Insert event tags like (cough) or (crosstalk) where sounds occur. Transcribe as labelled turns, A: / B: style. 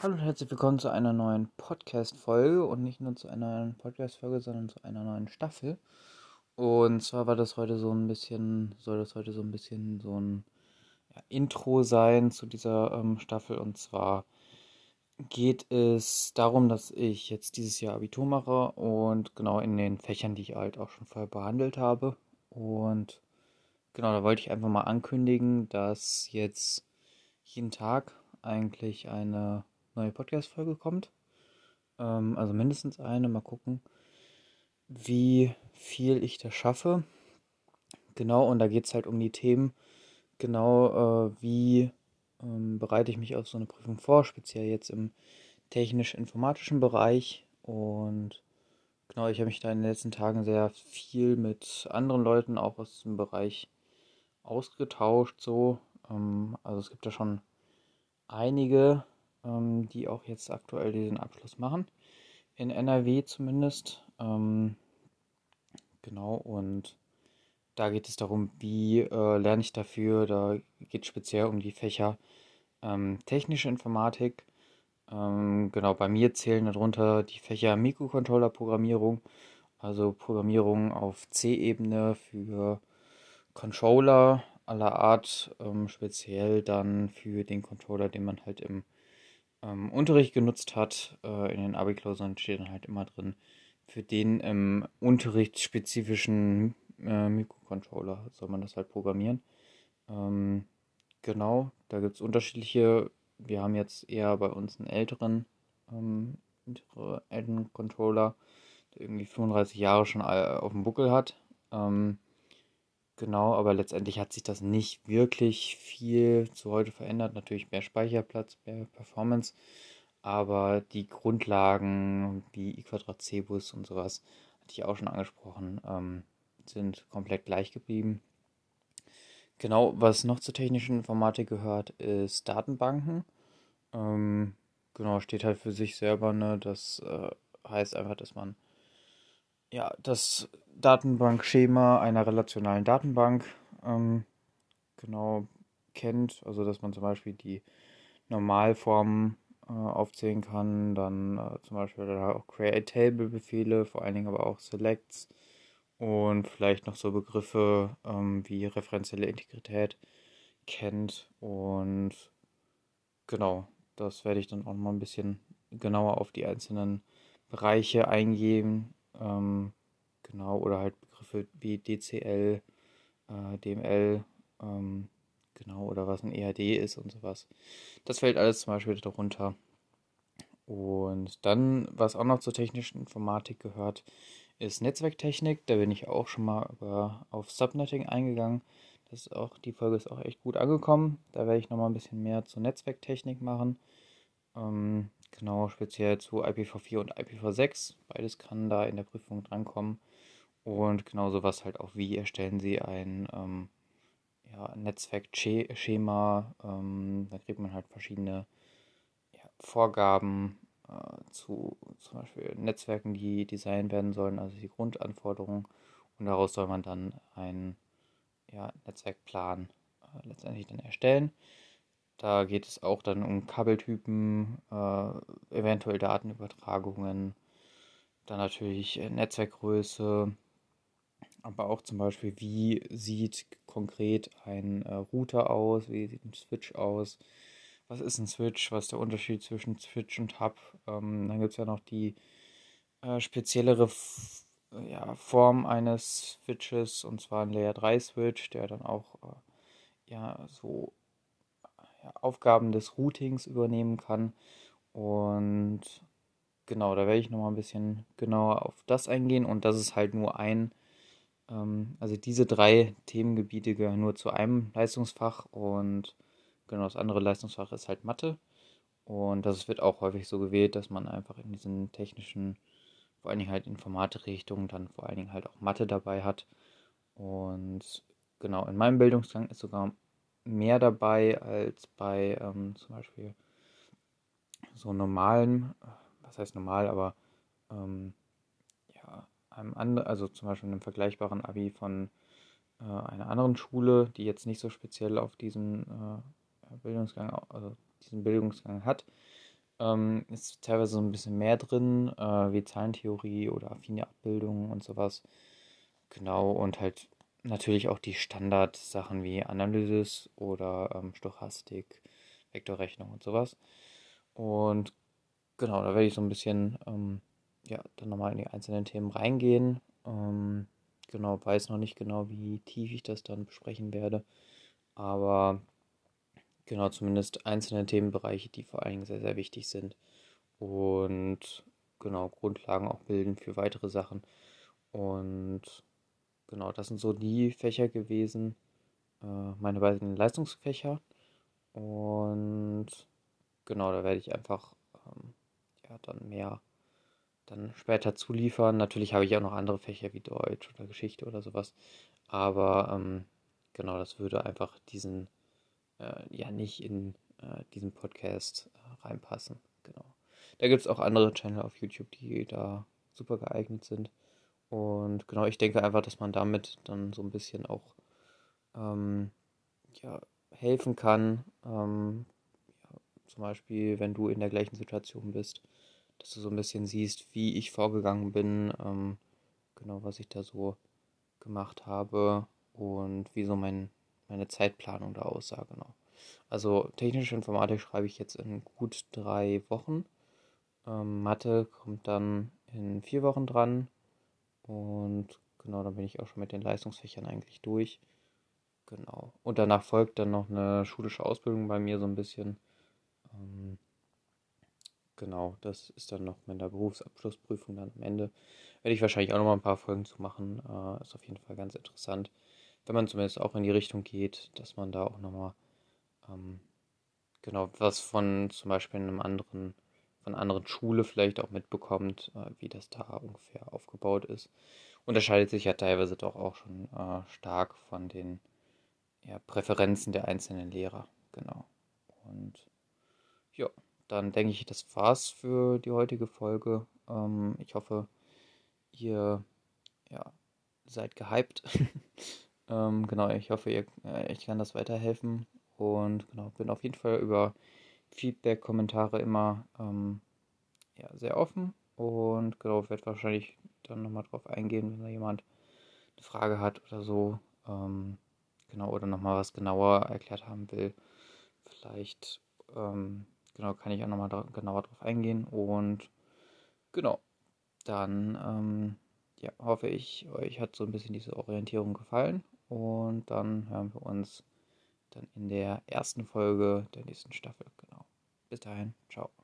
A: Hallo und herzlich willkommen zu einer neuen Podcast-Folge und nicht nur zu einer neuen Podcast-Folge, sondern zu einer neuen Staffel. Und zwar war das heute so ein bisschen, soll das heute so ein bisschen so ein ja, Intro sein zu dieser ähm, Staffel. Und zwar geht es darum, dass ich jetzt dieses Jahr Abitur mache und genau in den Fächern, die ich halt auch schon vorher behandelt habe. Und genau, da wollte ich einfach mal ankündigen, dass jetzt jeden Tag eigentlich eine neue Podcast-Folge kommt. Ähm, also mindestens eine. Mal gucken, wie viel ich da schaffe. Genau, und da geht es halt um die Themen. Genau, äh, wie ähm, bereite ich mich auf so eine Prüfung vor, speziell jetzt im technisch-informatischen Bereich. Und genau, ich habe mich da in den letzten Tagen sehr viel mit anderen Leuten auch aus dem Bereich ausgetauscht. So, ähm, also es gibt da schon einige, ähm, die auch jetzt aktuell diesen Abschluss machen. In NRW zumindest. Ähm, genau, und da geht es darum, wie äh, lerne ich dafür. Da geht es speziell um die Fächer ähm, technische Informatik. Ähm, genau, bei mir zählen darunter die Fächer Mikrocontroller-Programmierung, also Programmierung auf C-Ebene für Controller aller Art, ähm, speziell dann für den Controller, den man halt im ähm, Unterricht genutzt hat. Äh, in den Abi-Klausuren steht dann halt immer drin, für den im Unterricht spezifischen äh, Mikrocontroller soll man das halt programmieren. Ähm, genau, da gibt es unterschiedliche. Wir haben jetzt eher bei uns einen älteren ähm, älteren Controller, der irgendwie 35 Jahre schon auf dem Buckel hat. Ähm, Genau, aber letztendlich hat sich das nicht wirklich viel zu heute verändert. Natürlich mehr Speicherplatz, mehr Performance, aber die Grundlagen wie i Quadrat C-Bus und sowas, hatte ich auch schon angesprochen, ähm, sind komplett gleich geblieben. Genau, was noch zur technischen Informatik gehört, ist Datenbanken. Ähm, genau, steht halt für sich selber, ne? Das äh, heißt einfach, dass man ja, das Datenbankschema einer relationalen Datenbank ähm, genau kennt. Also dass man zum Beispiel die Normalformen äh, aufzählen kann, dann äh, zum Beispiel auch Create Table Befehle, vor allen Dingen aber auch Selects und vielleicht noch so Begriffe ähm, wie referenzielle Integrität kennt und genau, das werde ich dann auch noch mal ein bisschen genauer auf die einzelnen Bereiche eingehen ähm, genau, oder halt Begriffe wie DCL, äh, DML, ähm, genau, oder was ein EAD ist und sowas. Das fällt alles zum Beispiel darunter. Und dann, was auch noch zur technischen Informatik gehört, ist Netzwerktechnik. Da bin ich auch schon mal über, auf Subnetting eingegangen. Das auch, die Folge ist auch echt gut angekommen. Da werde ich noch mal ein bisschen mehr zur Netzwerktechnik machen. Ähm, Genau, speziell zu IPv4 und IPv6. Beides kann da in der Prüfung drankommen. Und genauso was halt auch, wie erstellen Sie ein ähm, ja, Netzwerkschema. Ähm, da kriegt man halt verschiedene ja, Vorgaben äh, zu zum Beispiel Netzwerken, die designt werden sollen, also die Grundanforderungen. Und daraus soll man dann einen ja, Netzwerkplan äh, letztendlich dann erstellen. Da geht es auch dann um Kabeltypen, äh, eventuell Datenübertragungen, dann natürlich äh, Netzwerkgröße, aber auch zum Beispiel, wie sieht konkret ein äh, Router aus, wie sieht ein Switch aus, was ist ein Switch, was ist der Unterschied zwischen Switch und Hub. Ähm, dann gibt es ja noch die äh, speziellere ja, Form eines Switches, und zwar ein Layer 3 Switch, der dann auch äh, ja, so Aufgaben des Routings übernehmen kann. Und genau, da werde ich nochmal ein bisschen genauer auf das eingehen. Und das ist halt nur ein, ähm, also diese drei Themengebiete gehören nur zu einem Leistungsfach. Und genau, das andere Leistungsfach ist halt Mathe. Und das wird auch häufig so gewählt, dass man einfach in diesen technischen, vor allen Dingen halt Informatikrichtungen, dann vor allen Dingen halt auch Mathe dabei hat. Und genau, in meinem Bildungsgang ist sogar mehr dabei als bei ähm, zum Beispiel so normalen, was heißt normal, aber ähm, ja, einem anderen, also zum Beispiel einem vergleichbaren Abi von äh, einer anderen Schule, die jetzt nicht so speziell auf diesen äh, Bildungsgang, also diesen Bildungsgang hat. ähm, ist teilweise so ein bisschen mehr drin, äh, wie Zahlentheorie oder affine Abbildungen und sowas. Genau, und halt natürlich auch die Standardsachen wie Analysis oder ähm, Stochastik, Vektorrechnung und sowas. Und genau, da werde ich so ein bisschen ähm, ja, dann nochmal in die einzelnen Themen reingehen. Ähm, genau, weiß noch nicht genau, wie tief ich das dann besprechen werde. Aber genau, zumindest einzelne Themenbereiche, die vor allen Dingen sehr, sehr wichtig sind. Und genau, Grundlagen auch bilden für weitere Sachen. Und genau, das sind so die Fächer gewesen, äh, meine beiden Leistungsfächer. Und genau, da werde ich einfach ähm, ja, dann mehr dann später zuliefern. Natürlich habe ich auch noch andere Fächer wie Deutsch oder Geschichte oder sowas. Aber ähm, genau, das würde einfach diesen, äh, ja, nicht in äh, diesen Podcast äh, reinpassen. Genau. Da gibt es auch andere Channel auf YouTube, die da super geeignet sind. Und genau, ich denke einfach, dass man damit dann so ein bisschen auch ähm, ja, helfen kann. Ähm, ja, zum Beispiel, wenn du in der gleichen Situation bist, dass du so ein bisschen siehst, wie ich vorgegangen bin, ähm, genau, was ich da so gemacht habe und wie so mein, meine Zeitplanung da aussah, genau. Also technische Informatik schreibe ich jetzt in gut drei Wochen. Ähm, Mathe kommt dann in vier Wochen dran. Und genau, dann bin ich auch schon mit den Leistungsfächern eigentlich durch. Genau. Und danach folgt dann noch eine schulische Ausbildung bei mir so ein bisschen. Ähm, genau, das ist dann noch mit der Berufsabschlussprüfung dann am Ende. Werde ich wahrscheinlich auch noch mal ein paar Folgen zu machen. Äh, ist auf jeden Fall ganz interessant. Wenn man zumindest auch in die Richtung geht, dass man da auch nochmal ähm, genau was von zum Beispiel einem anderen, von anderen Schule vielleicht auch mitbekommt, äh, wie das da ungefähr aufgebaut ist. Unterscheidet sich ja teilweise doch auch schon äh, stark von den ja, Präferenzen der einzelnen Lehrer. Genau. Und ja, dann denke ich, das war's für die heutige Folge. Ähm, ich hoffe, ihr ja, seid gehypt. (laughs) ähm, genau, ich hoffe, ihr, äh, ich kann das weiterhelfen. Und genau, bin auf jeden Fall über Feedback, Kommentare immer ähm, ja, sehr offen. Und genau, werde wahrscheinlich dann nochmal drauf eingehen, wenn da jemand eine Frage hat oder so. Ähm, genau, oder nochmal was genauer erklärt haben will. Vielleicht, ähm, genau, kann ich auch nochmal da, genauer drauf eingehen. Und genau, dann ähm, ja, hoffe ich, euch hat so ein bisschen diese Orientierung gefallen. Und dann hören wir uns dann in der ersten Folge der nächsten Staffel. Bis dahin, ciao.